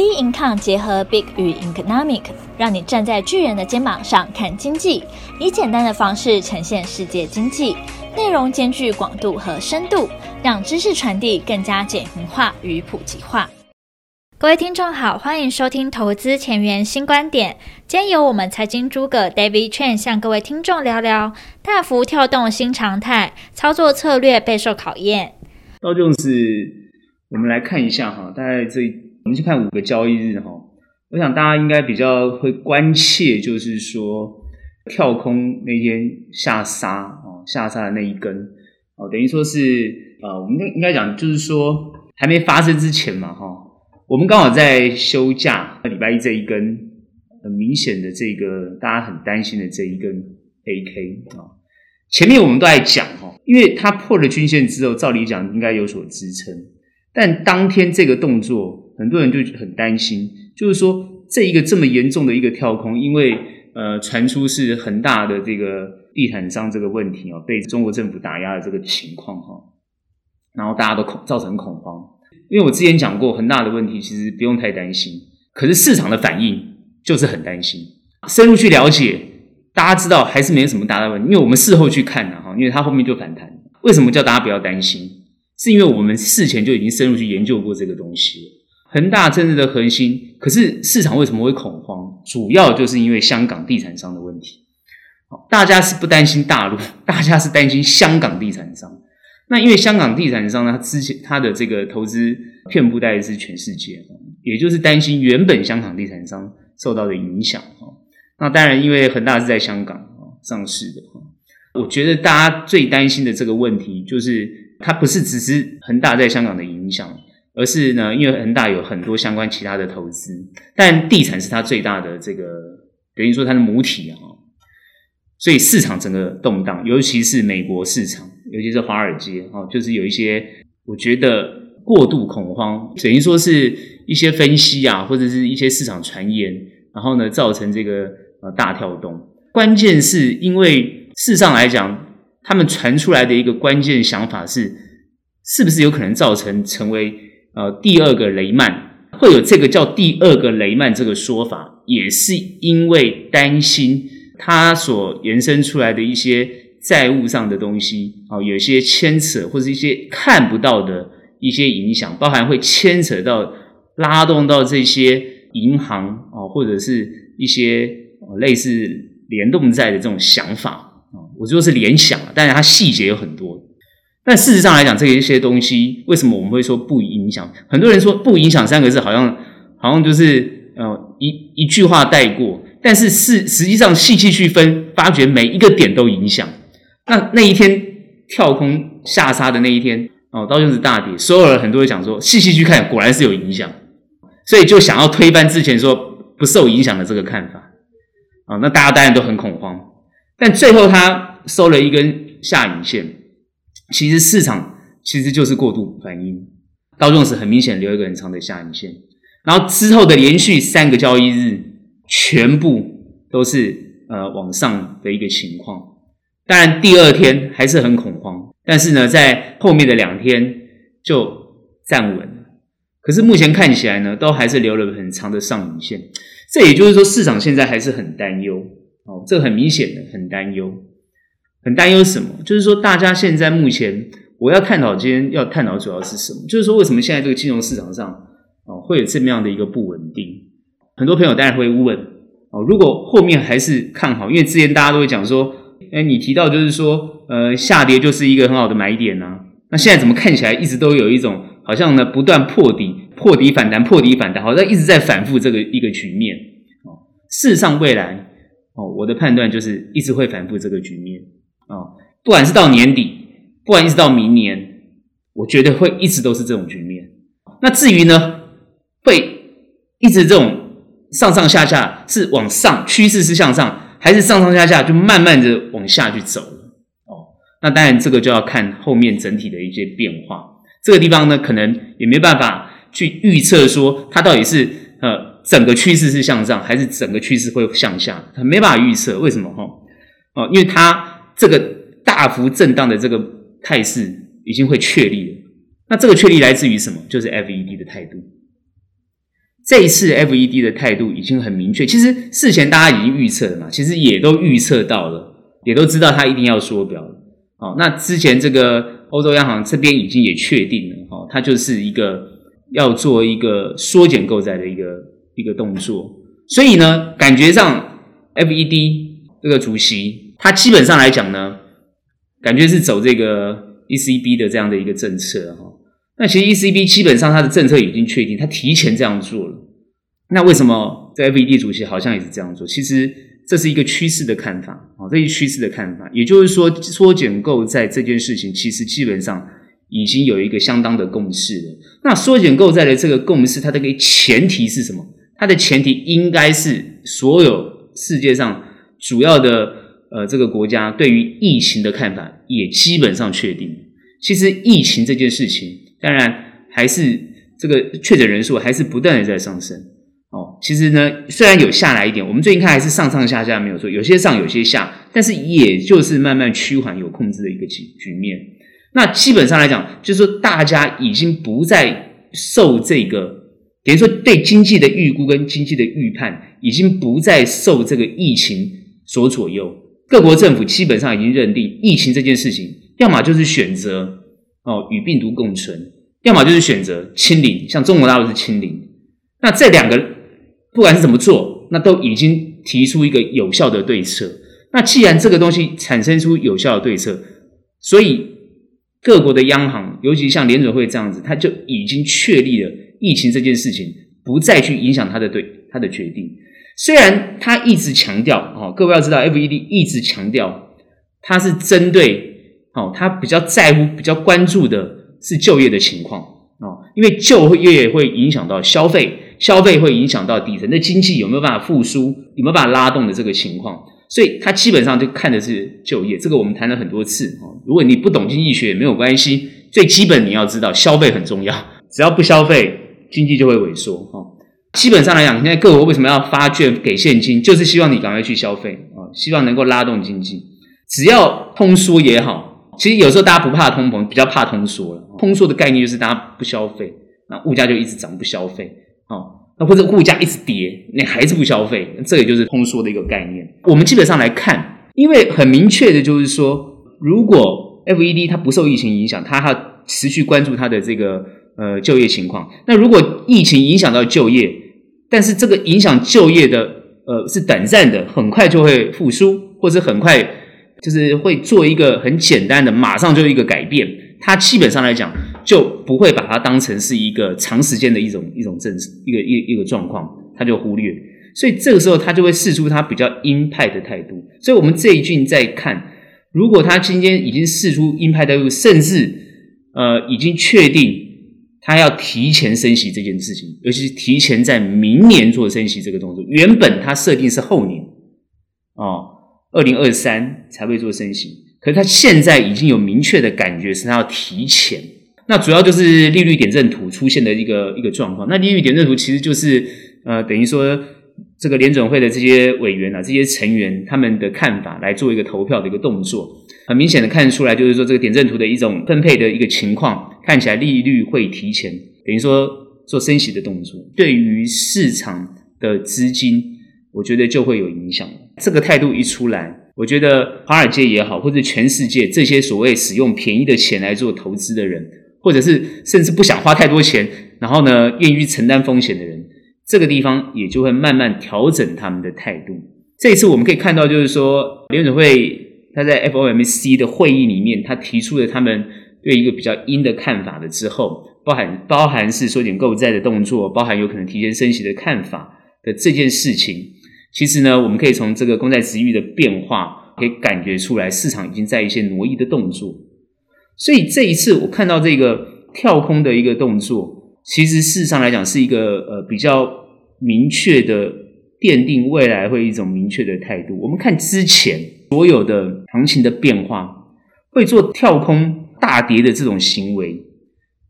B Income 结合 Big 与 Economic，让你站在巨人的肩膀上看经济，以简单的方式呈现世界经济，内容兼具广度和深度，让知识传递更加简明化与普及化。各位听众好，欢迎收听投资前沿新观点。今天由我们财经诸葛 David Chen 向各位听众聊聊大幅跳动新常态，操作策略备受考验。道琼斯，我们来看一下哈，大概这。我们去看五个交易日哈，我想大家应该比较会关切，就是说跳空那天下杀啊，下杀的那一根哦，等于说是呃，我们应该讲就是说还没发生之前嘛哈，我们刚好在休假，礼拜一这一根很明显的这个大家很担心的这一根 AK 啊，前面我们都在讲哈，因为它破了均线之后，照理讲应该有所支撑，但当天这个动作。很多人就很担心，就是说这一个这么严重的一个跳空，因为呃传出是恒大的这个地产商这个问题哦，被中国政府打压的这个情况哈，然后大家都恐造成恐慌。因为我之前讲过，恒大的问题其实不用太担心，可是市场的反应就是很担心。深入去了解，大家知道还是没什么大的问题，因为我们事后去看了哈，因为它后面就反弹。为什么叫大家不要担心？是因为我们事前就已经深入去研究过这个东西。恒大真正的核心，可是市场为什么会恐慌？主要就是因为香港地产商的问题。大家是不担心大陆，大家是担心香港地产商。那因为香港地产商呢，之前他的这个投资遍布在是全世界，也就是担心原本香港地产商受到的影响。那当然，因为恒大是在香港上市的，我觉得大家最担心的这个问题，就是它不是只是恒大在香港的影响。而是呢，因为恒大有很多相关其他的投资，但地产是它最大的这个，等于说它的母体啊，所以市场整个动荡，尤其是美国市场，尤其是华尔街啊，就是有一些我觉得过度恐慌，等于说是一些分析啊，或者是一些市场传言，然后呢造成这个呃大跳动。关键是因为事实上来讲，他们传出来的一个关键想法是，是不是有可能造成成为。呃，第二个雷曼会有这个叫第二个雷曼这个说法，也是因为担心它所延伸出来的一些债务上的东西啊，有些牵扯或者一些看不到的一些影响，包含会牵扯到拉动到这些银行啊，或者是一些类似联动债的这种想法啊，我说是联想，但是它细节有很多。但事实上来讲，这一些东西为什么我们会说不影响？很多人说不影响三个字，好像好像就是呃一一句话带过。但是是实际上细细去分，发觉每一个点都影响。那那一天跳空下杀的那一天哦，道琼斯大跌，所有人很多人讲说，细细去看，果然是有影响，所以就想要推翻之前说不受影响的这个看法啊、那大家当然都很恐慌，但最后他收了一根下影线。其实市场其实就是过度反应，道琼斯很明显留一个很长的下影线，然后之后的连续三个交易日全部都是呃往上的一个情况。当然第二天还是很恐慌，但是呢在后面的两天就站稳了。可是目前看起来呢，都还是留了很长的上影线。这也就是说市场现在还是很担忧哦，这很明显的很担忧。很担忧什么？就是说，大家现在目前我要探讨，今天要探讨主要是什么？就是说，为什么现在这个金融市场上哦会有这么样的一个不稳定？很多朋友当然会问哦，如果后面还是看好，因为之前大家都会讲说，哎，你提到就是说，呃，下跌就是一个很好的买点呐。那现在怎么看起来一直都有一种好像呢不断破底、破底反弹、破底反弹，好像一直在反复这个一个局面哦。事实上，未来哦，我的判断就是一直会反复这个局面。啊、哦，不管是到年底，不管一直到明年，我觉得会一直都是这种局面。那至于呢，会一直这种上上下下是往上，趋势是向上，还是上上下下就慢慢的往下去走？哦，那当然这个就要看后面整体的一些变化。这个地方呢，可能也没办法去预测说它到底是呃整个趋势是向上，还是整个趋势会向下，它没办法预测。为什么？哈，哦，因为它。这个大幅震荡的这个态势已经会确立了，那这个确立来自于什么？就是 FED 的态度。这一次 FED 的态度已经很明确。其实事前大家已经预测了嘛，其实也都预测到了，也都知道他一定要缩表了。哦，那之前这个欧洲央行这边已经也确定了，哦，它就是一个要做一个缩减购债的一个一个动作。所以呢，感觉上 FED 这个主席他基本上来讲呢，感觉是走这个 ECB 的这样的一个政策哈。那其实 ECB 基本上它的政策已经确定，它提前这样做了。那为什么这 FED 主席好像也是这样做？其实这是一个趋势的看法啊，这一趋势的看法，也就是说缩减购债这件事情，其实基本上已经有一个相当的共识了。那缩减购债的这个共识，它的个前提是什么？它的前提应该是所有世界上主要的呃这个国家对于疫情的看法也基本上确定。其实疫情这件事情。当然，还是这个确诊人数还是不断的在上升哦。其实呢，虽然有下来一点，我们最近看还是上上下下没有错，有些上有些下，但是也就是慢慢趋缓有控制的一个局局面。那基本上来讲，就是说大家已经不再受这个，等于说对经济的预估跟经济的预判，已经不再受这个疫情所左右。各国政府基本上已经认定，疫情这件事情，要么就是选择。哦，与病毒共存，要么就是选择清零，像中国大陆是清零。那这两个不管是怎么做，那都已经提出一个有效的对策。那既然这个东西产生出有效的对策，所以各国的央行，尤其像联准会这样子，它就已经确立了疫情这件事情不再去影响它的对它的决定。虽然他一直强调，哦，各位要知道，FED 一直强调，它是针对。哦，他比较在乎、比较关注的是就业的情况哦，因为就业会影响到消费，消费会影响到底层的经济有没有办法复苏，有没有办法拉动的这个情况，所以他基本上就看的是就业。这个我们谈了很多次哦。如果你不懂经济学也没有关系，最基本你要知道消费很重要，只要不消费，经济就会萎缩哦。基本上来讲，现在各国为什么要发券给现金，就是希望你赶快去消费啊，希望能够拉动经济。只要通缩也好。其实有时候大家不怕通膨，比较怕通缩了。通缩的概念就是大家不消费，那物价就一直涨，不消费，哦，那或者物价一直跌，你还是不消费，这也就是通缩的一个概念。我们基本上来看，因为很明确的就是说，如果 FED 它不受疫情影响，它还持续关注它的这个呃就业情况。那如果疫情影响到就业，但是这个影响就业的呃是短暂的，很快就会复苏，或者很快。就是会做一个很简单的，马上就一个改变。它基本上来讲，就不会把它当成是一个长时间的一种一种政策，一个一一个状况，它就忽略。所以这个时候，他就会试出他比较鹰派的态度。所以我们这一句在看，如果他今天已经试出鹰派态度，甚至呃已经确定它要提前升息这件事情，尤其是提前在明年做升息这个动作，原本它设定是后年哦。二零二三才会做升息，可是他现在已经有明确的感觉，是他要提前。那主要就是利率点阵图出现的一个一个状况。那利率点阵图其实就是呃，等于说这个联准会的这些委员啊，这些成员他们的看法来做一个投票的一个动作。很明显的看出来，就是说这个点阵图的一种分配的一个情况，看起来利率会提前，等于说做升息的动作，对于市场的资金，我觉得就会有影响。这个态度一出来，我觉得华尔街也好，或者全世界这些所谓使用便宜的钱来做投资的人，或者是甚至不想花太多钱，然后呢，愿意承担风险的人，这个地方也就会慢慢调整他们的态度。这一次我们可以看到，就是说联准会他在 FOMC 的会议里面，他提出了他们对一个比较鹰的看法了之后，包含包含是缩减购债的动作，包含有可能提前升息的看法的这件事情。其实呢，我们可以从这个公债殖利率的变化，可以感觉出来，市场已经在一些挪移的动作。所以这一次我看到这个跳空的一个动作，其实事实上来讲是一个呃比较明确的奠定未来会一种明确的态度。我们看之前所有的行情的变化，会做跳空大跌的这种行为，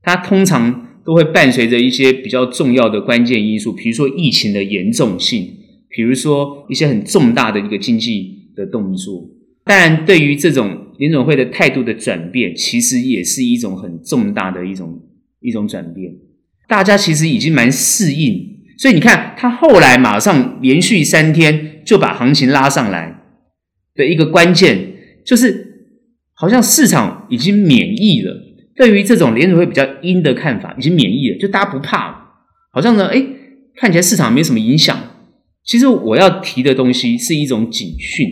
它通常都会伴随着一些比较重要的关键因素，比如说疫情的严重性。比如说一些很重大的一个经济的动作，当然对于这种联准会的态度的转变，其实也是一种很重大的一种一种转变。大家其实已经蛮适应，所以你看，他后来马上连续三天就把行情拉上来的一个关键，就是好像市场已经免疫了，对于这种联储会比较阴的看法已经免疫了，就大家不怕了，好像呢，诶，看起来市场没什么影响。其实我要提的东西是一种警讯，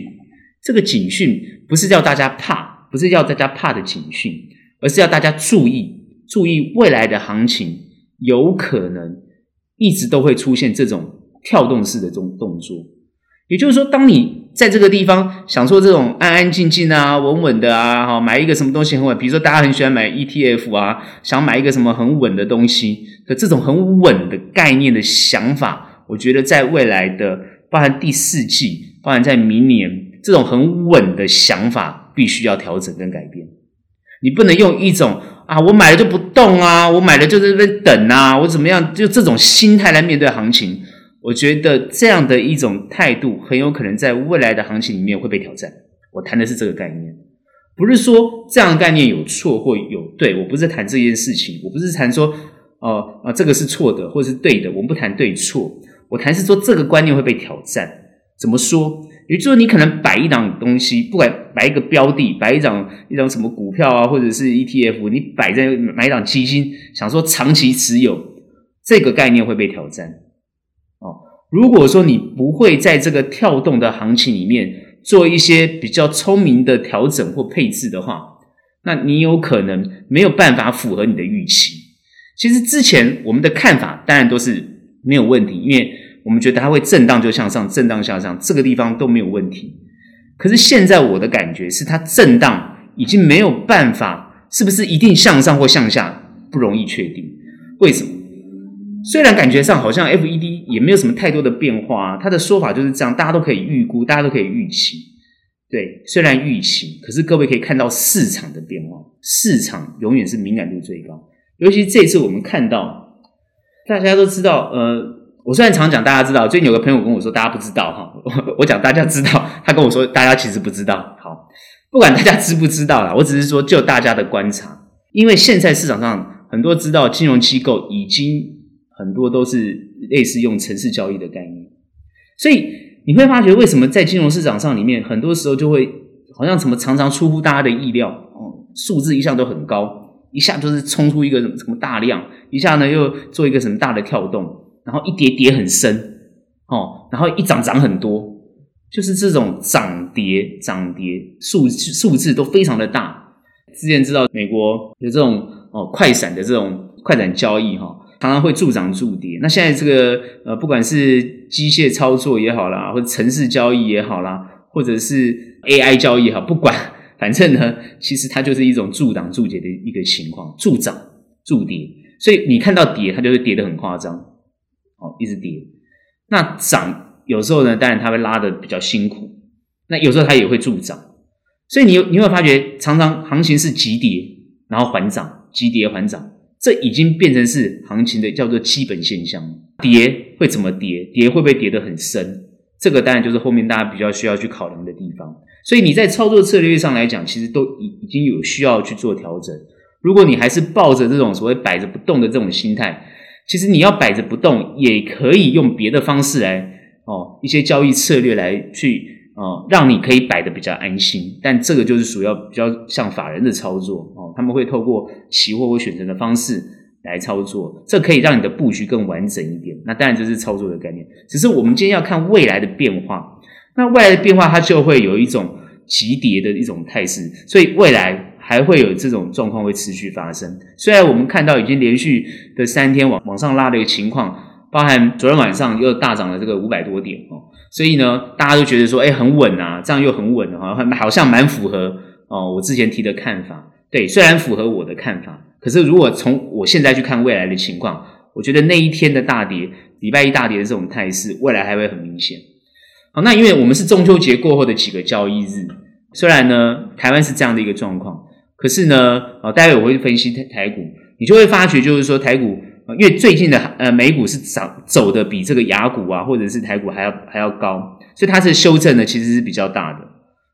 这个警讯不是叫大家怕，不是叫大家怕的警讯，而是要大家注意，注意未来的行情有可能一直都会出现这种跳动式的这种动作。也就是说，当你在这个地方想说这种安安静静啊、稳稳的啊，哈，买一个什么东西很稳，比如说大家很喜欢买 ETF 啊，想买一个什么很稳的东西的这种很稳的概念的想法。我觉得在未来的，包含第四季，包含在明年，这种很稳的想法必须要调整跟改变。你不能用一种啊，我买了就不动啊，我买了就在这边等啊，我怎么样，就这种心态来面对行情。我觉得这样的一种态度，很有可能在未来的行情里面会被挑战。我谈的是这个概念，不是说这样的概念有错或有对，我不是谈这件事情，我不是谈说哦啊这个是错的或是对的，我们不谈对错。我谈是说这个观念会被挑战，怎么说？也就是说，你可能摆一档东西，不管摆一个标的，摆一档一档什么股票啊，或者是 ETF，你摆在买一档基金，想说长期持有，这个概念会被挑战。如果说你不会在这个跳动的行情里面做一些比较聪明的调整或配置的话，那你有可能没有办法符合你的预期。其实之前我们的看法当然都是。没有问题，因为我们觉得它会震荡就向上，震荡向上，这个地方都没有问题。可是现在我的感觉是，它震荡已经没有办法，是不是一定向上或向下，不容易确定。为什么？虽然感觉上好像 FED 也没有什么太多的变化，啊，他的说法就是这样，大家都可以预估，大家都可以预期。对，虽然预期，可是各位可以看到市场的变化，市场永远是敏感度最高，尤其这次我们看到。大家都知道，呃，我虽然常讲大家知道，最近有个朋友跟我说大家不知道哈，我 我讲大家知道，他跟我说大家其实不知道。好，不管大家知不知道啦，我只是说就大家的观察，因为现在市场上很多知道金融机构已经很多都是类似用城市交易的概念，所以你会发觉为什么在金融市场上里面，很多时候就会好像什么常常出乎大家的意料，哦，数字一向都很高。一下就是冲出一个什么什么大量，一下呢又做一个什么大的跳动，然后一跌跌很深，哦，然后一涨涨很多，就是这种涨跌涨跌数数字都非常的大。之前知道美国有这种哦快闪的这种快闪交易哈、哦，常常会助涨助跌。那现在这个呃不管是机械操作也好啦，或者程式交易也好啦，或者是 AI 交易也好，不管。反正呢，其实它就是一种助涨助跌的一个情况，助涨助跌。所以你看到跌，它就会跌得很夸张，哦，一直跌。那涨有时候呢，当然它会拉得比较辛苦。那有时候它也会助涨。所以你你会发觉，常常行情是急跌，然后缓涨，急跌缓涨，这已经变成是行情的叫做基本现象。跌会怎么跌？跌会不会跌得很深？这个当然就是后面大家比较需要去考量的地方。所以你在操作策略上来讲，其实都已已经有需要去做调整。如果你还是抱着这种所谓摆着不动的这种心态，其实你要摆着不动，也可以用别的方式来哦，一些交易策略来去哦，让你可以摆得比较安心。但这个就是属于比较像法人的操作哦，他们会透过期货或选择的方式来操作，这可以让你的布局更完整一点。那当然这是操作的概念，只是我们今天要看未来的变化。那未来的变化，它就会有一种。急跌的一种态势，所以未来还会有这种状况会持续发生。虽然我们看到已经连续的三天往往上拉的一个情况，包含昨天晚上又大涨了这个五百多点哦，所以呢，大家都觉得说，哎，很稳啊，这样又很稳啊，好像蛮符合哦我之前提的看法。对，虽然符合我的看法，可是如果从我现在去看未来的情况，我觉得那一天的大跌，礼拜一大跌的这种态势，未来还会很明显。好，那因为我们是中秋节过后的几个交易日，虽然呢台湾是这样的一个状况，可是呢，啊，待会我会分析台台股，你就会发觉就是说台股，因为最近的呃美股是涨走的比这个雅股啊或者是台股还要还要高，所以它是修正的其实是比较大的，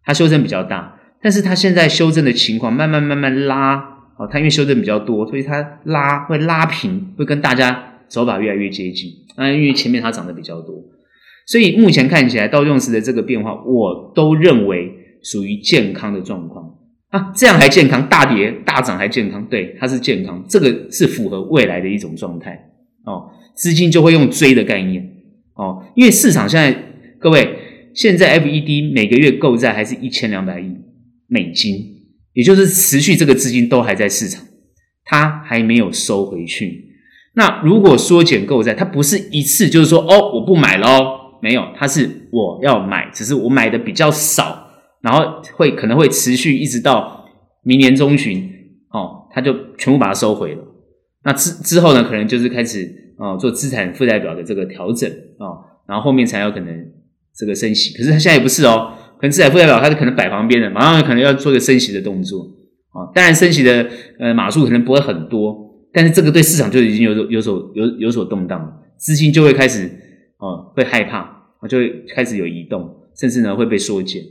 它修正比较大，但是它现在修正的情况慢慢慢慢拉，哦，它因为修正比较多，所以它拉会拉平，会跟大家手法越来越接近。那因为前面它涨得比较多，所以目前看起来道琼斯的这个变化，我都认为属于健康的状况啊。这样还健康，大跌大涨还健康，对，它是健康，这个是符合未来的一种状态哦。资金就会用追的概念哦，因为市场现在各位现在 FED 每个月购债还是一千两百亿美金，也就是持续这个资金都还在市场，它还没有收回去。那如果缩减购债，它不是一次就是说哦，我不买了哦，没有，它是我要买，只是我买的比较少，然后会可能会持续一直到明年中旬哦，它就全部把它收回了。那之之后呢，可能就是开始哦做资产负债表的这个调整哦，然后后面才有可能这个升息。可是它现在也不是哦，可能资产负债表它是可能摆旁边的，马上可能要做一个升息的动作哦，当然升息的呃码数可能不会很多。但是这个对市场就已经有所有所有有所动荡了，资金就会开始哦会害怕，就会开始有移动，甚至呢会被缩减。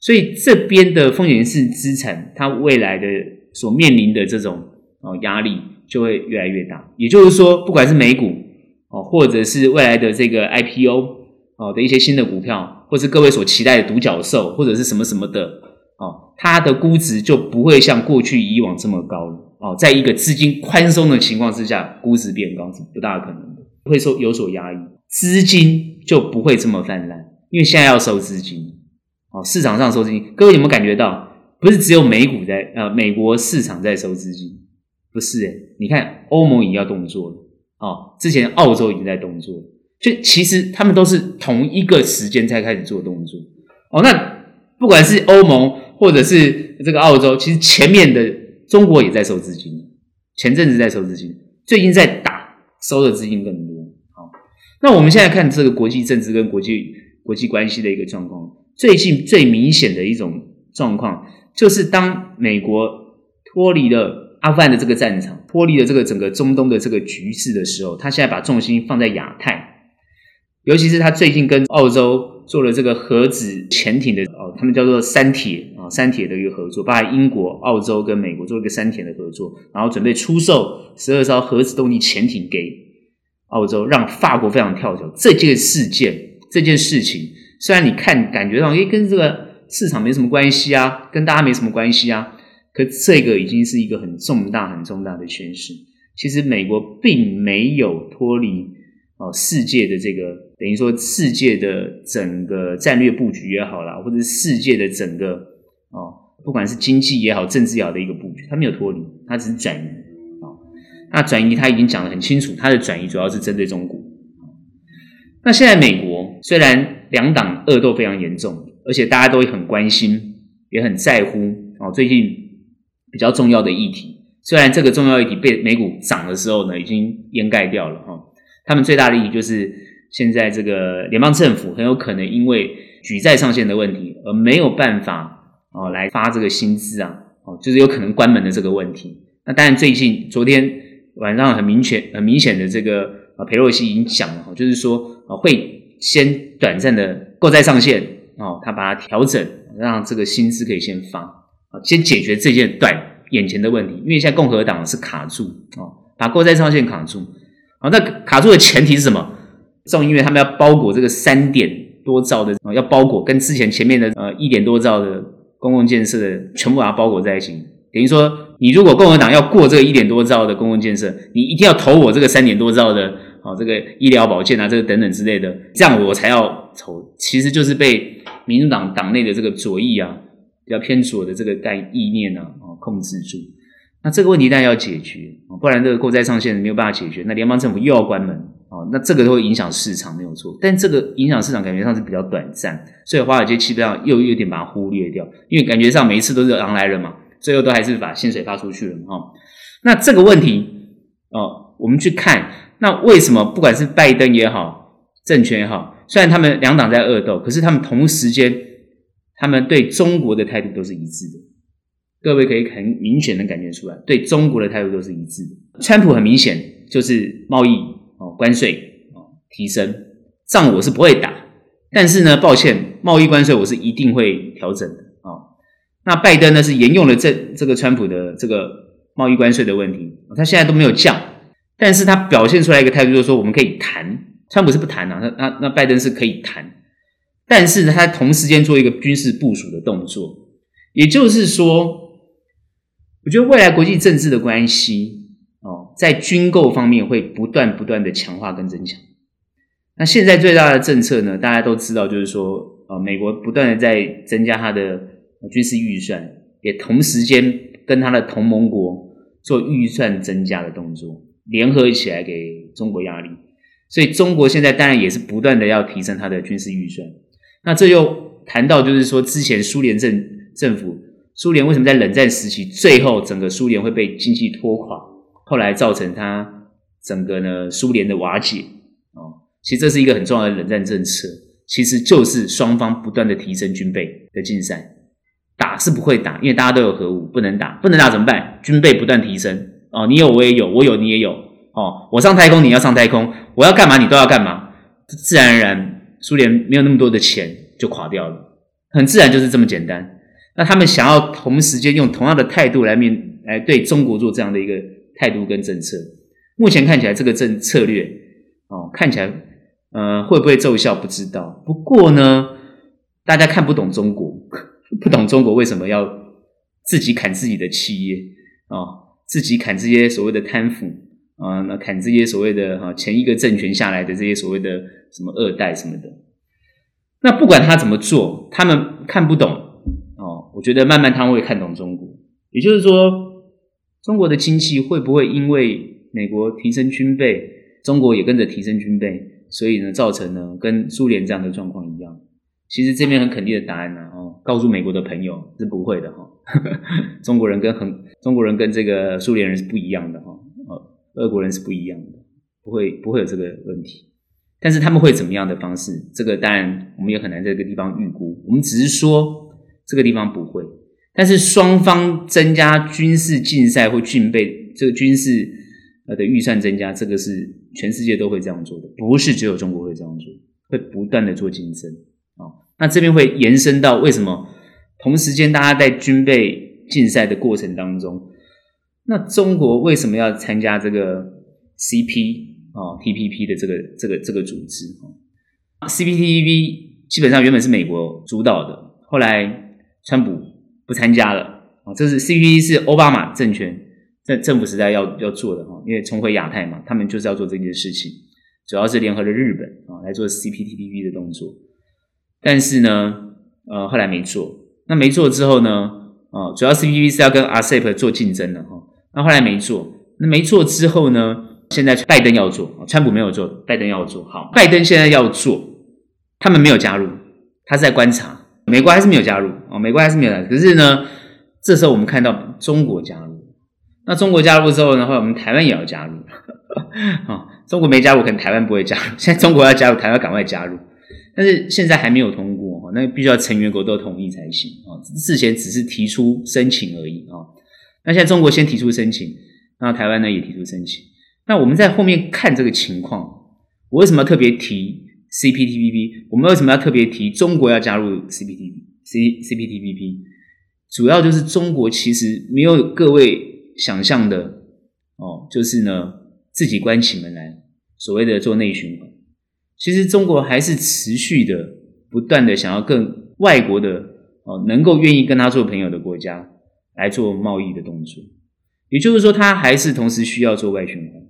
所以这边的风险是资产，它未来的所面临的这种哦压力就会越来越大。也就是说，不管是美股哦，或者是未来的这个 IPO 哦的一些新的股票，或是各位所期待的独角兽或者是什么什么的哦，它的估值就不会像过去以往这么高了。哦，在一个资金宽松的情况之下，估值变高是不大可能的，会说有所压抑，资金就不会这么泛滥，因为现在要收资金，哦，市场上收资金，各位有没有感觉到？不是只有美股在，呃，美国市场在收资金，不是诶，你看欧盟已经要动作了，哦，之前澳洲已经在动作了，就其实他们都是同一个时间才开始做动作，哦，那不管是欧盟或者是这个澳洲，其实前面的。中国也在收资金，前阵子在收资金，最近在打，收的资金更多。好，那我们现在看这个国际政治跟国际国际关系的一个状况，最近最明显的一种状况，就是当美国脱离了阿富汗的这个战场，脱离了这个整个中东的这个局势的时候，他现在把重心放在亚太，尤其是他最近跟澳洲。做了这个核子潜艇的哦，他们叫做三铁啊，三铁的一个合作，把英国、澳洲跟美国做一个三铁的合作，然后准备出售十二艘核子动力潜艇给澳洲，让法国非常跳脚。这件事件，这件事情，虽然你看感觉上，诶，跟这个市场没什么关系啊，跟大家没什么关系啊，可这个已经是一个很重大、很重大的宣示。其实美国并没有脱离哦世界的这个。等于说，世界的整个战略布局也好啦，或者是世界的整个哦，不管是经济也好、政治也好的一个布局，它没有脱离，它只是转移啊。那转移，它已经讲得很清楚，它的转移主要是针对中国。那现在美国虽然两党恶斗非常严重，而且大家都很关心，也很在乎哦，最近比较重要的议题，虽然这个重要议题被美股涨的时候呢，已经掩盖掉了哈。他们最大的意义就是。现在这个联邦政府很有可能因为举债上限的问题而没有办法哦来发这个薪资啊，哦就是有可能关门的这个问题。那当然最近昨天晚上很明显很明显的这个啊裴洛西已经讲了，就是说啊会先短暂的购债上限哦，他把它调整，让这个薪资可以先发啊，先解决这件短眼前的问题。因为现在共和党是卡住哦，把购债上限卡住。好，那卡住的前提是什么？正因为他们要包裹这个三点多兆的，要包裹跟之前前面的呃一点多兆的公共建设的全部把它包裹在一起，等于说你如果共和党要过这个一点多兆的公共建设，你一定要投我这个三点多兆的，哦这个医疗保健啊，这个等等之类的，这样我才要投。其实就是被民主党党内的这个左翼啊，比较偏左的这个概意念呢，啊控制住。那这个问题当然要解决，不然这个购债上限没有办法解决，那联邦政府又要关门。哦，那这个都会影响市场，没有错。但这个影响市场感觉上是比较短暂，所以华尔街基本上又有点把它忽略掉，因为感觉上每一次都是狼来了嘛，最后都还是把薪水发出去了嘛。哈，那这个问题哦，我们去看，那为什么不管是拜登也好，政权也好，虽然他们两党在恶斗，可是他们同时间，他们对中国的态度都是一致的。各位可以很明显的感觉出来，对中国的态度都是一致的。川普很明显就是贸易。哦，关税哦提升，仗我是不会打，但是呢，抱歉，贸易关税我是一定会调整的啊、哦。那拜登呢是沿用了这这个川普的这个贸易关税的问题，他现在都没有降，但是他表现出来一个态度，就是说我们可以谈，川普是不谈啊，那那那拜登是可以谈，但是他同时间做一个军事部署的动作，也就是说，我觉得未来国际政治的关系哦，在军购方面会不断不断的强化跟增强。那现在最大的政策呢，大家都知道，就是说，呃，美国不断的在增加它的军事预算，也同时间跟它的同盟国做预算增加的动作，联合起来给中国压力。所以中国现在当然也是不断的要提升它的军事预算。那这又谈到，就是说，之前苏联政政府，苏联为什么在冷战时期最后整个苏联会被经济拖垮，后来造成它整个呢苏联的瓦解啊。其实这是一个很重要的冷战政策，其实就是双方不断的提升军备的竞赛。打是不会打，因为大家都有核武，不能打，不能打怎么办？军备不断提升哦，你有我也有，我有你也有哦。我上太空，你要上太空，我要干嘛你都要干嘛，自然而然，苏联没有那么多的钱就垮掉了，很自然就是这么简单。那他们想要同时间用同样的态度来面来对中国做这样的一个态度跟政策，目前看起来这个政策略哦，看起来。呃，会不会奏效不知道。不过呢，大家看不懂中国，不懂中国为什么要自己砍自己的企业啊、哦，自己砍这些所谓的贪腐啊，那砍这些所谓的哈前一个政权下来的这些所谓的什么二代什么的。那不管他怎么做，他们看不懂哦。我觉得慢慢他们会看懂中国。也就是说，中国的经济会不会因为美国提升军备，中国也跟着提升军备？所以呢，造成呢跟苏联这样的状况一样。其实这边很肯定的答案呢，哦，告诉美国的朋友是不会的哈。中国人跟很中国人跟这个苏联人是不一样的哈，哦，俄国人是不一样的，不会不会有这个问题。但是他们会怎么样的方式？这个当然我们也很难在这个地方预估。我们只是说这个地方不会。但是双方增加军事竞赛或军备，这个军事呃的预算增加，这个是。全世界都会这样做的，不是只有中国会这样做，会不断的做竞争啊。那这边会延伸到为什么同时间大家在军备竞赛的过程当中，那中国为什么要参加这个 CP 啊 TPP 的这个这个这个组织啊？CPTPP 基本上原本是美国主导的，后来川普不参加了啊。这是 CPT 是奥巴马政权。在政府时代要要做的哈，因为重回亚太嘛，他们就是要做这件事情，主要是联合了日本啊来做 CPTPP 的动作，但是呢，呃后来没做，那没做之后呢，啊主要 CPTPP 是要跟 RCEP 做竞争的哈，那后来没做，那没做之后呢，现在拜登要做，川普没有做，拜登要做，好，拜登现在要做，他们没有加入，他是在观察，美国还是没有加入啊，美国还是没有加入，可是呢，这时候我们看到中国加入。那中国加入之后呢，后来，我们台湾也要加入啊。中国没加入，可能台湾不会加入。现在中国要加入，台湾赶快加入。但是现在还没有通过，那必须要成员国都同意才行啊。事前只是提出申请而已啊。那现在中国先提出申请，那台湾呢也提出申请。那我们在后面看这个情况，我为什么要特别提 CPTPP？我们为什么要特别提中国要加入 CPTP？C CPTPP？主要就是中国其实没有各位。想象的哦，就是呢，自己关起门来，所谓的做内循环。其实中国还是持续的、不断的想要跟外国的哦，能够愿意跟他做朋友的国家来做贸易的动作。也就是说，他还是同时需要做外循环。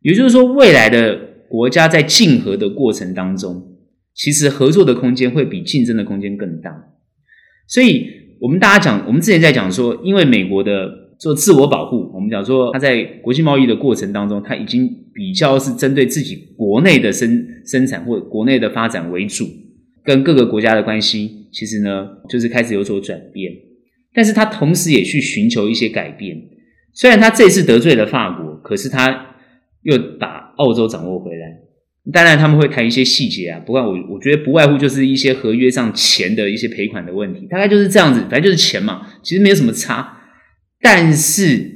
也就是说，未来的国家在竞合的过程当中，其实合作的空间会比竞争的空间更大。所以，我们大家讲，我们之前在讲说，因为美国的。做自我保护，我们讲说，他在国际贸易的过程当中，他已经比较是针对自己国内的生生产或国内的发展为主，跟各个国家的关系，其实呢，就是开始有所转变。但是他同时也去寻求一些改变。虽然他这次得罪了法国，可是他又把澳洲掌握回来。当然他们会谈一些细节啊，不过我我觉得不外乎就是一些合约上钱的一些赔款的问题，大概就是这样子，反正就是钱嘛，其实没有什么差。但是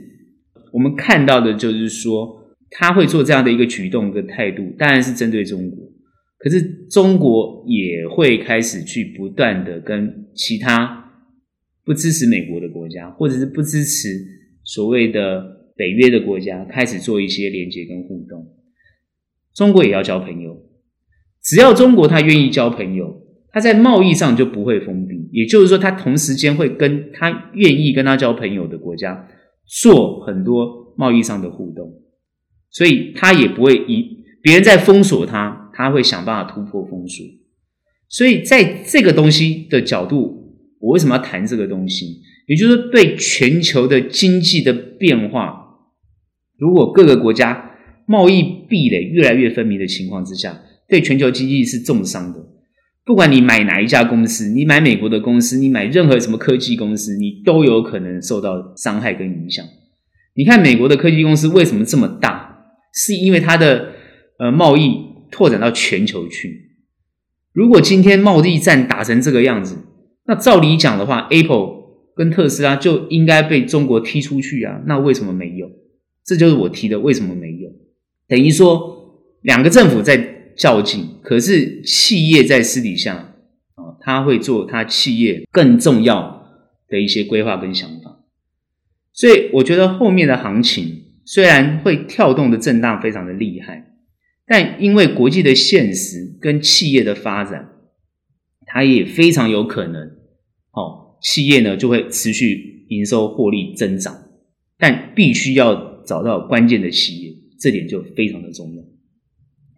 我们看到的就是说，他会做这样的一个举动跟态度，当然是针对中国。可是中国也会开始去不断的跟其他不支持美国的国家，或者是不支持所谓的北约的国家开始做一些连接跟互动。中国也要交朋友，只要中国他愿意交朋友，他在贸易上就不会封闭。也就是说，他同时间会跟他愿意跟他交朋友的国家做很多贸易上的互动，所以他也不会以别人在封锁他，他会想办法突破封锁。所以在这个东西的角度，我为什么要谈这个东西？也就是说，对全球的经济的变化，如果各个国家贸易壁垒越来越分明的情况之下，对全球经济是重伤的。不管你买哪一家公司，你买美国的公司，你买任何什么科技公司，你都有可能受到伤害跟影响。你看美国的科技公司为什么这么大？是因为它的呃贸易拓展到全球去。如果今天贸易战打成这个样子，那照理讲的话，Apple 跟特斯拉就应该被中国踢出去啊，那为什么没有？这就是我提的，为什么没有？等于说两个政府在较劲，可是企业在私底下啊，他会做他企业更重要的一些规划跟想法。所以我觉得后面的行情虽然会跳动的震荡非常的厉害，但因为国际的现实跟企业的发展，它也非常有可能哦。企业呢就会持续营收获利增长，但必须要找到关键的企业，这点就非常的重要。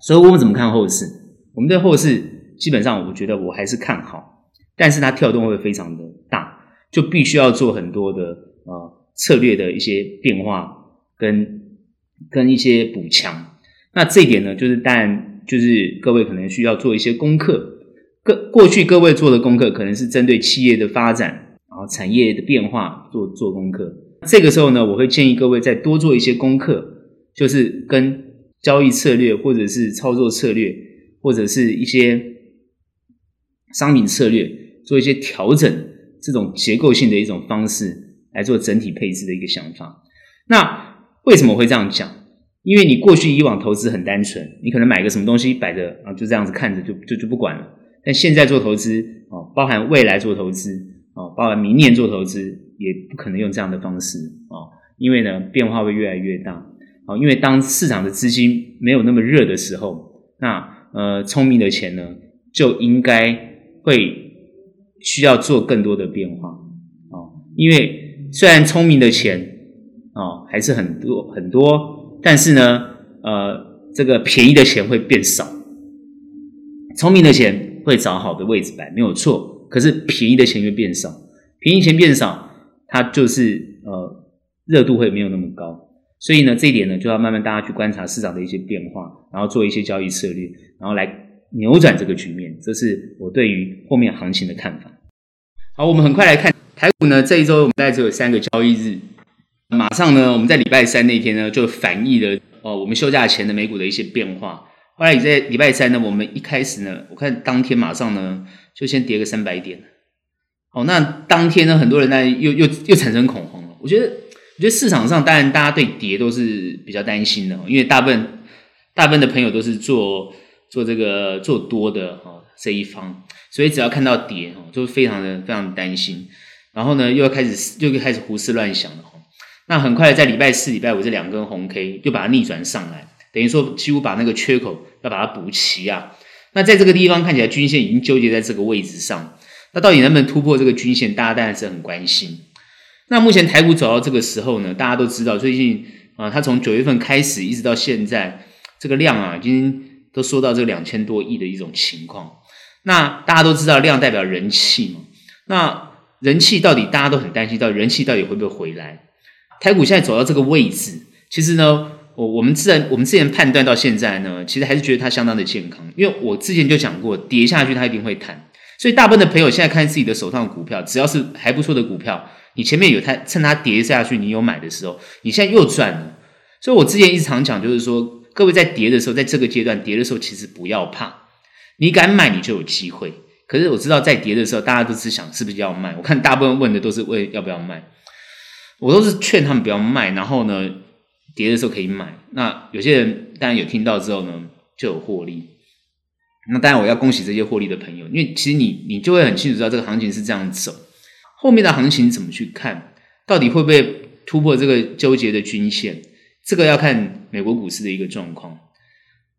所以我们怎么看后市？我们对后市基本上，我觉得我还是看好，但是它跳动会非常的大，就必须要做很多的呃策略的一些变化跟跟一些补强。那这一点呢，就是当然就是各位可能需要做一些功课。各过去各位做的功课可能是针对企业的发展，然后产业的变化做做功课。这个时候呢，我会建议各位再多做一些功课，就是跟交易策略或者是操作策略或者是一些商品策略做一些调整，这种结构性的一种方式来做整体配置的一个想法。那为什么会这样讲？因为你过去以往投资很单纯，你可能买个什么东西摆着啊，就这样子看着就就就不管了。但现在做投资啊，包含未来做投资啊，包含明年做投资，也不可能用这样的方式啊，因为呢，变化会越来越大啊。因为当市场的资金没有那么热的时候，那呃，聪明的钱呢，就应该会需要做更多的变化啊。因为虽然聪明的钱啊还是很多很多，但是呢，呃，这个便宜的钱会变少，聪明的钱。会找好的位置摆，没有错。可是便宜的钱会变少，便宜钱变少，它就是呃热度会没有那么高。所以呢，这一点呢，就要慢慢大家去观察市场的一些变化，然后做一些交易策略，然后来扭转这个局面。这是我对于后面行情的看法。好，我们很快来看台股呢，这一周我们大概只有三个交易日，马上呢，我们在礼拜三那天呢，就反映了哦，我们休假前的美股的一些变化。后来你在礼拜三呢，我们一开始呢，我看当天马上呢就先跌个三百点。好，那当天呢，很多人呢又又又产生恐慌了。我觉得，我觉得市场上当然大家对跌都是比较担心的，因为大部分大部分的朋友都是做做这个做多的哈这一方，所以只要看到跌哈，就非常的非常担心。然后呢，又要开始又开始胡思乱想了。那很快在礼拜四、礼拜五这两根红 K 就把它逆转上来。等于说，几乎把那个缺口要把它补齐啊。那在这个地方看起来，均线已经纠结在这个位置上。那到底能不能突破这个均线，大家当然是很关心。那目前台股走到这个时候呢，大家都知道，最近啊，它从九月份开始一直到现在，这个量啊，已经都缩到这个两千多亿的一种情况。那大家都知道，量代表人气嘛。那人气到底大家都很担心，到底人气到底会不会回来？台股现在走到这个位置，其实呢。我我们自然我们之前判断到现在呢，其实还是觉得它相当的健康，因为我之前就讲过，跌下去它一定会弹，所以大部分的朋友现在看自己的手上的股票，只要是还不错的股票，你前面有它趁它跌下去，你有买的时候，你现在又赚了。所以我之前一直常讲，就是说，各位在跌的时候，在这个阶段跌的时候，其实不要怕，你敢买你就有机会。可是我知道在跌的时候，大家都是想是不是要卖，我看大部分问的都是问要不要卖，我都是劝他们不要卖，然后呢。跌的时候可以买，那有些人当然有听到之后呢，就有获利。那当然我要恭喜这些获利的朋友，因为其实你你就会很清楚知道这个行情是这样走。后面的行情怎么去看？到底会不会突破这个纠结的均线，这个要看美国股市的一个状况。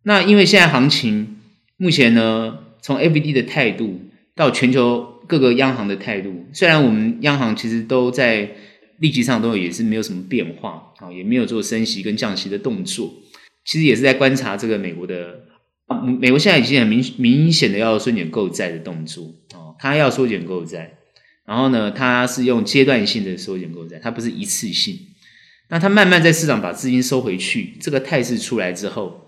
那因为现在行情目前呢，从 FED 的态度到全球各个央行的态度，虽然我们央行其实都在立即上都也是没有什么变化啊，也没有做升息跟降息的动作，其实也是在观察这个美国的，美国现在已经很明明显的要缩减购债的动作啊，它要缩减购债，然后呢，它是用阶段性的缩减购债，它不是一次性，那它慢慢在市场把资金收回去，这个态势出来之后。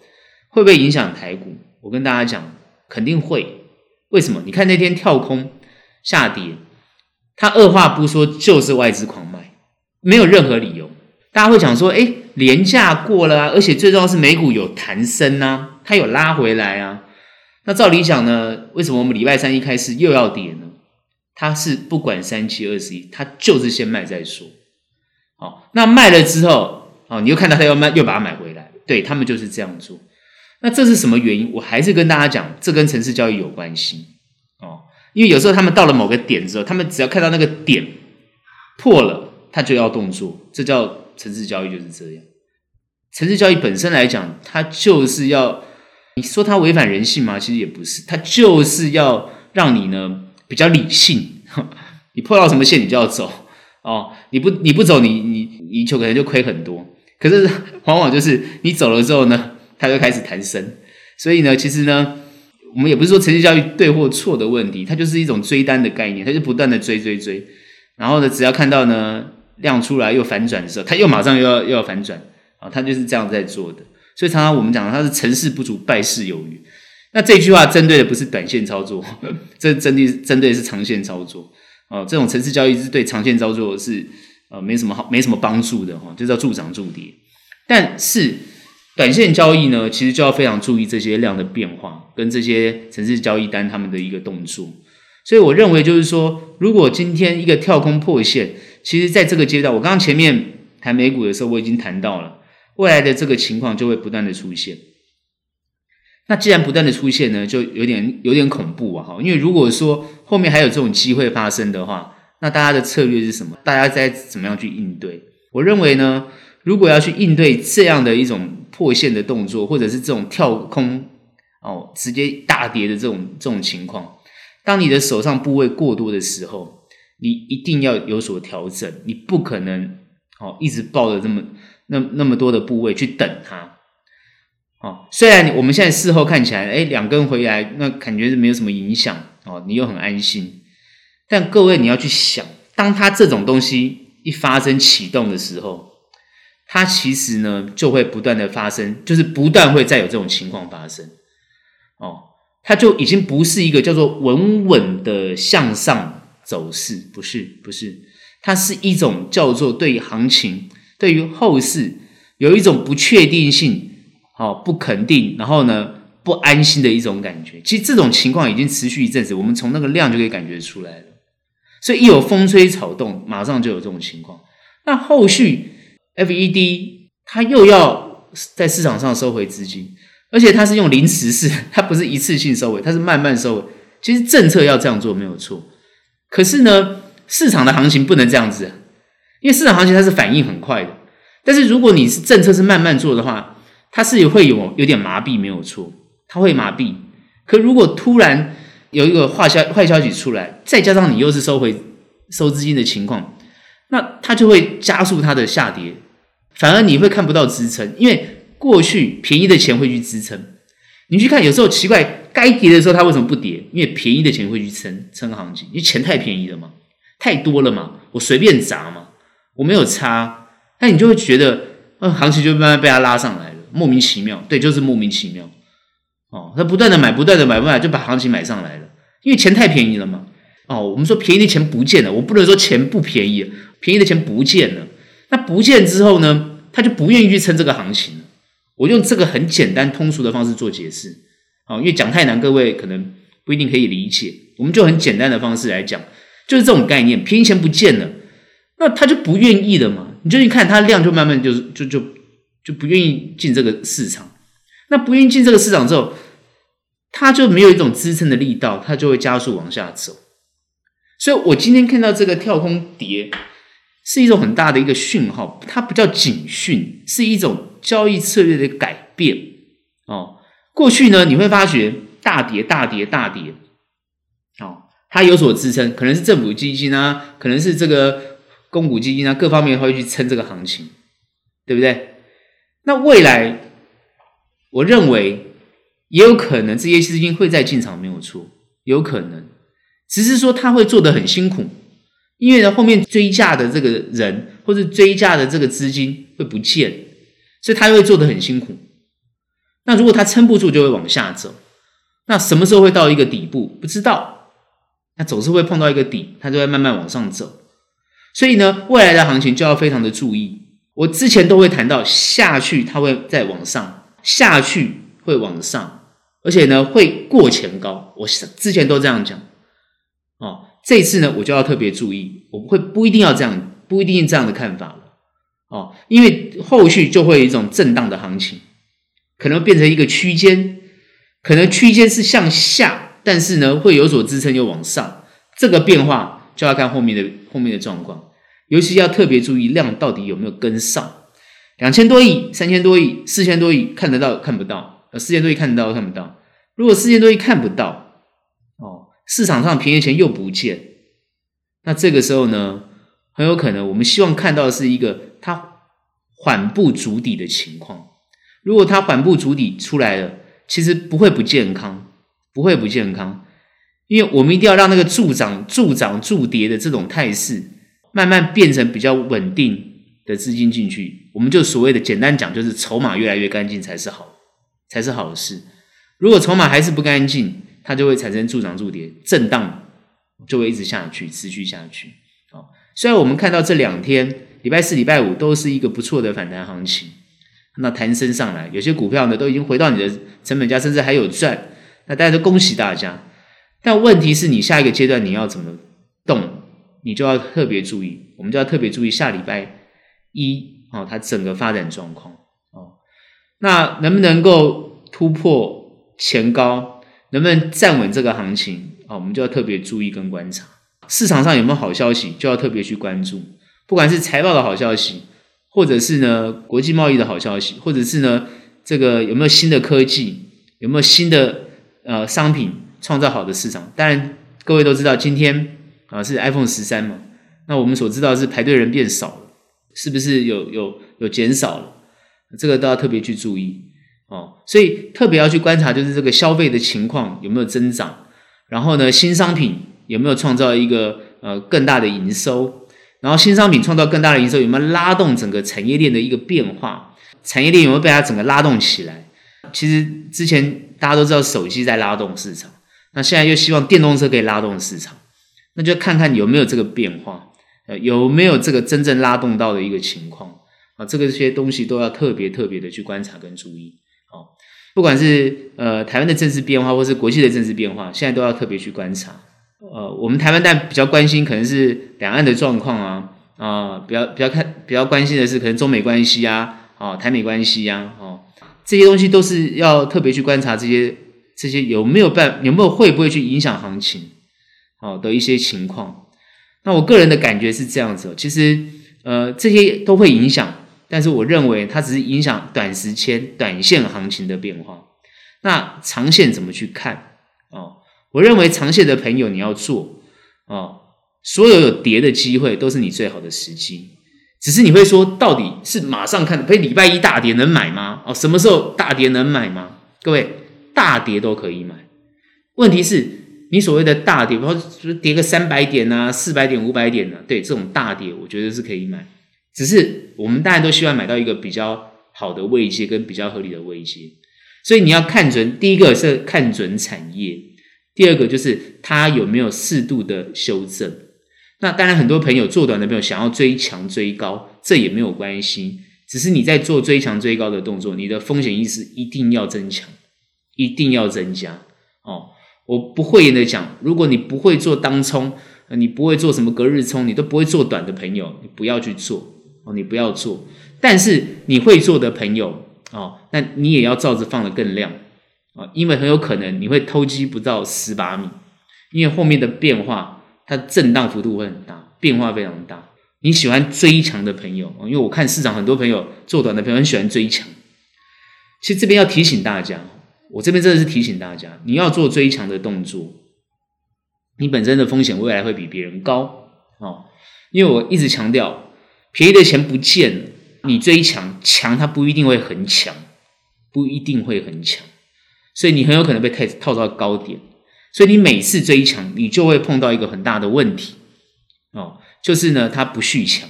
会不会影响台股？我跟大家讲，肯定会。为什么？你看那天跳空下跌，他二话不说就是外资狂，没有任何理由。大家会想说，诶，廉价过了啊，而且最重要是美股有弹升啊，它有拉回来啊。那照理讲呢，为什么我们礼拜三一开始又要跌呢？它是不管三七二十一，它就是先卖再说。好，那卖了之后，哦，你又看到它要卖，又把它买回来，对，他们就是这样做。那这是什么原因？我还是跟大家讲，这跟城市交易有关系哦。因为有时候他们到了某个点之后，他们只要看到那个点破了，他就要动作。这叫程式交易就是这样。程式交易本身来讲，它就是要你说它违反人性吗？其实也不是，它就是要让你呢比较理性。你破到什么线，你就要走哦。你不你不走，你你你就可能就亏很多。可是往往就是你走了之后呢，它就开始弹升，所以呢，其实呢，我们也不是说程式交易对或错的问题，它就是一种追单的概念，它就不断的追追追，然后呢，只要看到呢量出来又反转的时候，它又马上又要又要反转啊，它就是这样在做的。所以常常我们讲它是成事不足败事有余，那这句话针对的不是短线操作，这针对针对的是长线操作哦。这种城市交易是对长线操作是呃没什么好没什么帮助的哈，就叫助涨助跌，但是。短线交易呢，其实就要非常注意这些量的变化，跟这些城市交易单他们的一个动作。所以我认为就是说，如果今天一个跳空破线，其实在这个阶段，我刚刚前面谈美股的时候，我已经谈到了未来的这个情况就会不断的出现。那既然不断的出现呢，就有点有点恐怖啊！哈，因为如果说后面还有这种机会发生的话，那大家的策略是什么？大家该怎么样去应对？我认为呢，如果要去应对这样的一种。破线的动作，或者是这种跳空哦，直接大跌的这种这种情况，当你的手上部位过多的时候，你一定要有所调整，你不可能哦一直抱着这么那那么多的部位去等它。哦，虽然我们现在事后看起来，哎，两根回来，那感觉是没有什么影响哦，你又很安心。但各位你要去想，当它这种东西一发生启动的时候。它其实呢，就会不断的发生，就是不断会再有这种情况发生，哦，它就已经不是一个叫做稳稳的向上走势，不是，不是，它是一种叫做对于行情、对于后市有一种不确定性，哦，不肯定，然后呢，不安心的一种感觉。其实这种情况已经持续一阵子，我们从那个量就可以感觉出来了。所以一有风吹草动，马上就有这种情况。那后续。FED 它又要在市场上收回资金，而且它是用临时式，它不是一次性收回，它是慢慢收回。其实政策要这样做没有错，可是呢，市场的行情不能这样子，因为市场行情它是反应很快的。但是如果你是政策是慢慢做的话，它是会有有点麻痹，没有错，它会麻痹。可如果突然有一个坏消坏消息出来，再加上你又是收回收资金的情况，那它就会加速它的下跌。反而你会看不到支撑，因为过去便宜的钱会去支撑。你去看，有时候奇怪，该跌的时候它为什么不跌？因为便宜的钱会去撑撑行情，因为钱太便宜了嘛，太多了嘛，我随便砸嘛，我没有差，那你就会觉得，呃，行情就慢慢被它拉上来了，莫名其妙，对，就是莫名其妙。哦，他不断的买，不断的买，不断就把行情买上来了，因为钱太便宜了嘛。哦，我们说便宜的钱不见了，我不能说钱不便宜，便宜的钱不见了。那不见之后呢，他就不愿意去撑这个行情了。我用这个很简单通俗的方式做解释，啊，因为讲太难，各位可能不一定可以理解。我们就很简单的方式来讲，就是这种概念，便宜钱不见了，那他就不愿意了嘛。你就去看它量，就慢慢就就就就不愿意进这个市场。那不愿意进这个市场之后，它就没有一种支撑的力道，它就会加速往下走。所以我今天看到这个跳空跌。是一种很大的一个讯号，它不叫警讯，是一种交易策略的改变哦。过去呢，你会发觉大跌、大跌、大跌，哦，它有所支撑，可能是政府基金啊，可能是这个公股基金啊，各方面会去撑这个行情，对不对？那未来，我认为也有可能这些资金会再进场，没有错，有可能，只是说他会做得很辛苦，因为呢，后面追价的这个人或者追价的这个资金会不见，所以他会做得很辛苦。那如果他撑不住，就会往下走。那什么时候会到一个底部？不知道。那总是会碰到一个底，它就会慢慢往上走。所以呢，未来的行情就要非常的注意。我之前都会谈到，下去它会再往上，下去会往上，而且呢会过前高。我之前都这样讲。哦，这次呢，我就要特别注意，我不会不一定要这样，不一定这样的看法了。哦，因为后续就会有一种震荡的行情。可能变成一个区间，可能区间是向下，但是呢会有所支撑又往上，这个变化就要看后面的后面的状况，尤其要特别注意量到底有没有跟上，两千多亿、三千多亿、四千多亿看得到看不到？呃，四千多亿看得到看不到？如果四千多亿看不到，市场上便宜钱又不见，那这个时候呢，很有可能我们希望看到的是一个它缓步筑底的情况。如果它缓步筑底出来了，其实不会不健康，不会不健康，因为我们一定要让那个助涨、助涨、助跌的这种态势，慢慢变成比较稳定的资金进去。我们就所谓的简单讲，就是筹码越来越干净才是好，才是好事。如果筹码还是不干净，它就会产生助涨助跌，震荡就会一直下去，持续下去。好，虽然我们看到这两天，礼拜四、礼拜五都是一个不错的反弹行情。那弹升上来，有些股票呢都已经回到你的成本价，甚至还有赚。那大家都恭喜大家。但问题是你下一个阶段你要怎么动，你就要特别注意。我们就要特别注意下礼拜一哦，它整个发展状况哦。那能不能够突破前高，能不能站稳这个行情啊？我们就要特别注意跟观察。市场上有没有好消息，就要特别去关注。不管是财报的好消息。或者是呢，国际贸易的好消息，或者是呢，这个有没有新的科技，有没有新的呃商品创造好的市场？当然，各位都知道，今天啊是 iPhone 十三嘛，那我们所知道是排队人变少了，是不是有有有减少了？这个都要特别去注意哦。所以特别要去观察，就是这个消费的情况有没有增长，然后呢，新商品有没有创造一个呃更大的营收？然后新商品创造更大的营收，有没有拉动整个产业链的一个变化？产业链有没有被它整个拉动起来？其实之前大家都知道手机在拉动市场，那现在又希望电动车可以拉动市场，那就看看有没有这个变化，呃，有没有这个真正拉动到的一个情况啊？这个这些东西都要特别特别的去观察跟注意。不管是呃台湾的政治变化，或是国际的政治变化，现在都要特别去观察。呃，我们台湾但比较关心可能是两岸的状况啊，啊、比较比较看比较关心的是可能中美关系啊，啊，台美关系啊，哦，这些东西都是要特别去观察这些这些有没有办有没有会不会去影响行情，哦的一些情况。那我个人的感觉是这样子，其实呃这些都会影响，但是我认为它只是影响短时间短线行情的变化。那长线怎么去看？哦。我认为长线的朋友你要做哦，所有有跌的机会都是你最好的时机。只是你会说，到底是马上看，可以礼拜一大跌能买吗？哦，什么时候大跌能买吗？各位，大跌都可以买。问题是，你所谓的大跌，比如说跌个三百点啊、四百点、五百点、啊？对，这种大跌，我觉得是可以买。只是我们当然都希望买到一个比较好的位阶跟比较合理的位阶。所以你要看准，第一个是看准产业。第二个就是它有没有适度的修正。那当然，很多朋友做短的朋友想要追强追高，这也没有关系。只是你在做追强追高的动作，你的风险意识一定要增强，一定要增加哦。我不讳言的讲，如果你不会做当冲，你不会做什么隔日冲，你都不会做短的朋友，你不要去做哦，你不要做。但是你会做的朋友哦，那你也要照着放得更亮。啊，因为很有可能你会偷鸡不到蚀把米，因为后面的变化它震荡幅度会很大，变化非常大。你喜欢追强的朋友，因为我看市场很多朋友做短的朋友很喜欢追强。其实这边要提醒大家，我这边真的是提醒大家，你要做追强的动作，你本身的风险未来会比别人高哦。因为我一直强调，便宜的钱不见了，你追强，强它不一定会很强，不一定会很强，所以你很有可能被套套到高点。所以你每次追强，你就会碰到一个很大的问题哦。就是呢，它不续强，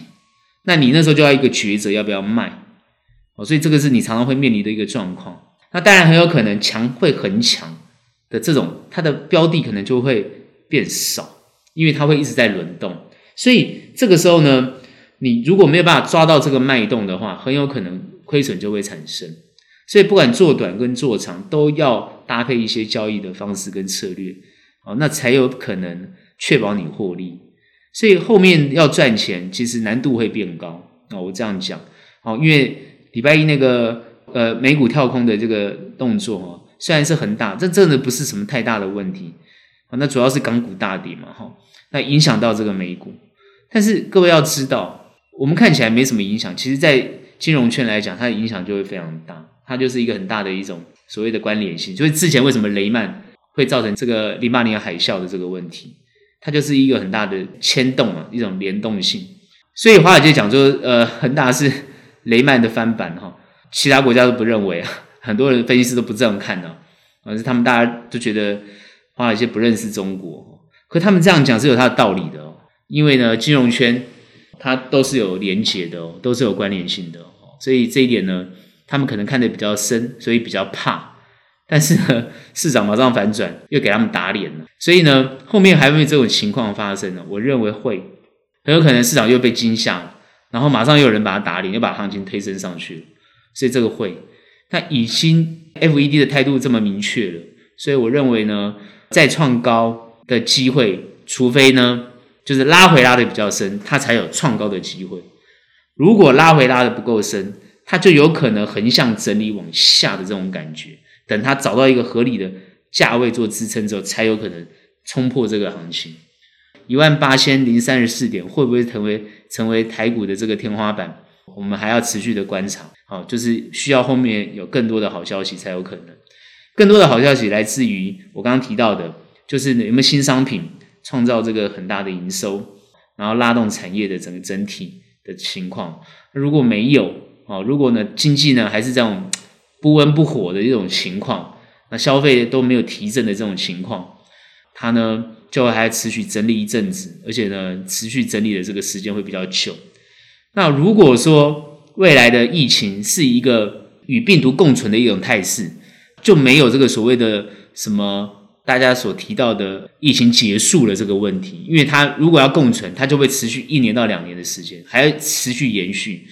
那你那时候就要一个抉择，要不要卖？哦，所以这个是你常常会面临的一个状况。那当然很有可能强会很强的这种，它的标的可能就会变少，因为它会一直在轮动。所以这个时候呢，你如果没有办法抓到这个脉动的话，很有可能亏损就会产生。所以不管做短跟做长，都要搭配一些交易的方式跟策略，哦，那才有可能确保你获利。所以后面要赚钱，其实难度会变高哦！我这样讲，哦，因为礼拜一那个呃美股跳空的这个动作哦，虽然是很大，这真的不是什么太大的问题啊。那主要是港股大跌嘛，哈，那影响到这个美股。但是各位要知道，我们看起来没什么影响，其实在金融圈来讲，它的影响就会非常大。它就是一个很大的一种所谓的关联性，就是之前为什么雷曼会造成这个零八年海啸的这个问题。它就是一个很大的牵动啊，一种联动性。所以华尔街讲说，呃，恒大是雷曼的翻版哈，其他国家都不认为啊，很多人分析师都不这样看的，而是他们大家都觉得华尔街不认识中国。可他们这样讲是有它的道理的哦，因为呢，金融圈它都是有连结的哦，都是有关联性的哦，所以这一点呢，他们可能看得比较深，所以比较怕。但是呢，市场马上反转，又给他们打脸了。所以呢，后面还会有这种情况发生呢？我认为会，很有可能市场又被惊吓，然后马上又有人把它打脸，又把行情推升上去。所以这个会，那已经 FED 的态度这么明确了，所以我认为呢，再创高的机会，除非呢，就是拉回拉的比较深，它才有创高的机会。如果拉回拉的不够深，它就有可能横向整理往下的这种感觉。等它找到一个合理的价位做支撑之后，才有可能冲破这个行情。一万八千零三十四点会不会成为成为台股的这个天花板？我们还要持续的观察。好，就是需要后面有更多的好消息才有可能。更多的好消息来自于我刚刚提到的，就是有没有新商品创造这个很大的营收，然后拉动产业的整个整体的情况。如果没有，哦，如果呢经济呢还是这种。不温不火的一种情况，那消费都没有提振的这种情况，它呢就还持续整理一阵子，而且呢持续整理的这个时间会比较久。那如果说未来的疫情是一个与病毒共存的一种态势，就没有这个所谓的什么大家所提到的疫情结束了这个问题，因为它如果要共存，它就会持续一年到两年的时间，还要持续延续。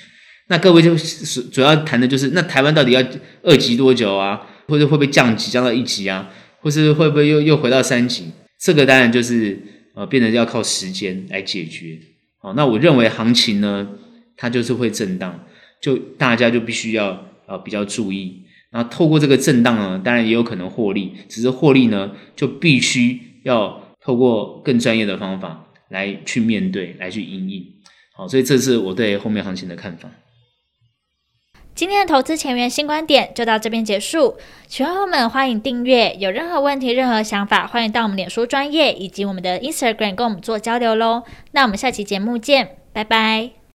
那各位就是主要谈的就是，那台湾到底要二级多久啊？或者会不会降级降到一级啊？或是会不会又又回到三级？这个当然就是呃，变得要靠时间来解决。好，那我认为行情呢，它就是会震荡，就大家就必须要呃比较注意。然后透过这个震荡呢，当然也有可能获利，只是获利呢就必须要透过更专业的方法来去面对，来去因应。好，所以这是我对后面行情的看法。今天的投资前沿新观点就到这边结束，喜欢我们欢迎订阅，有任何问题、任何想法，欢迎到我们脸书专业以及我们的 Instagram 跟我们做交流喽。那我们下期节目见，拜拜。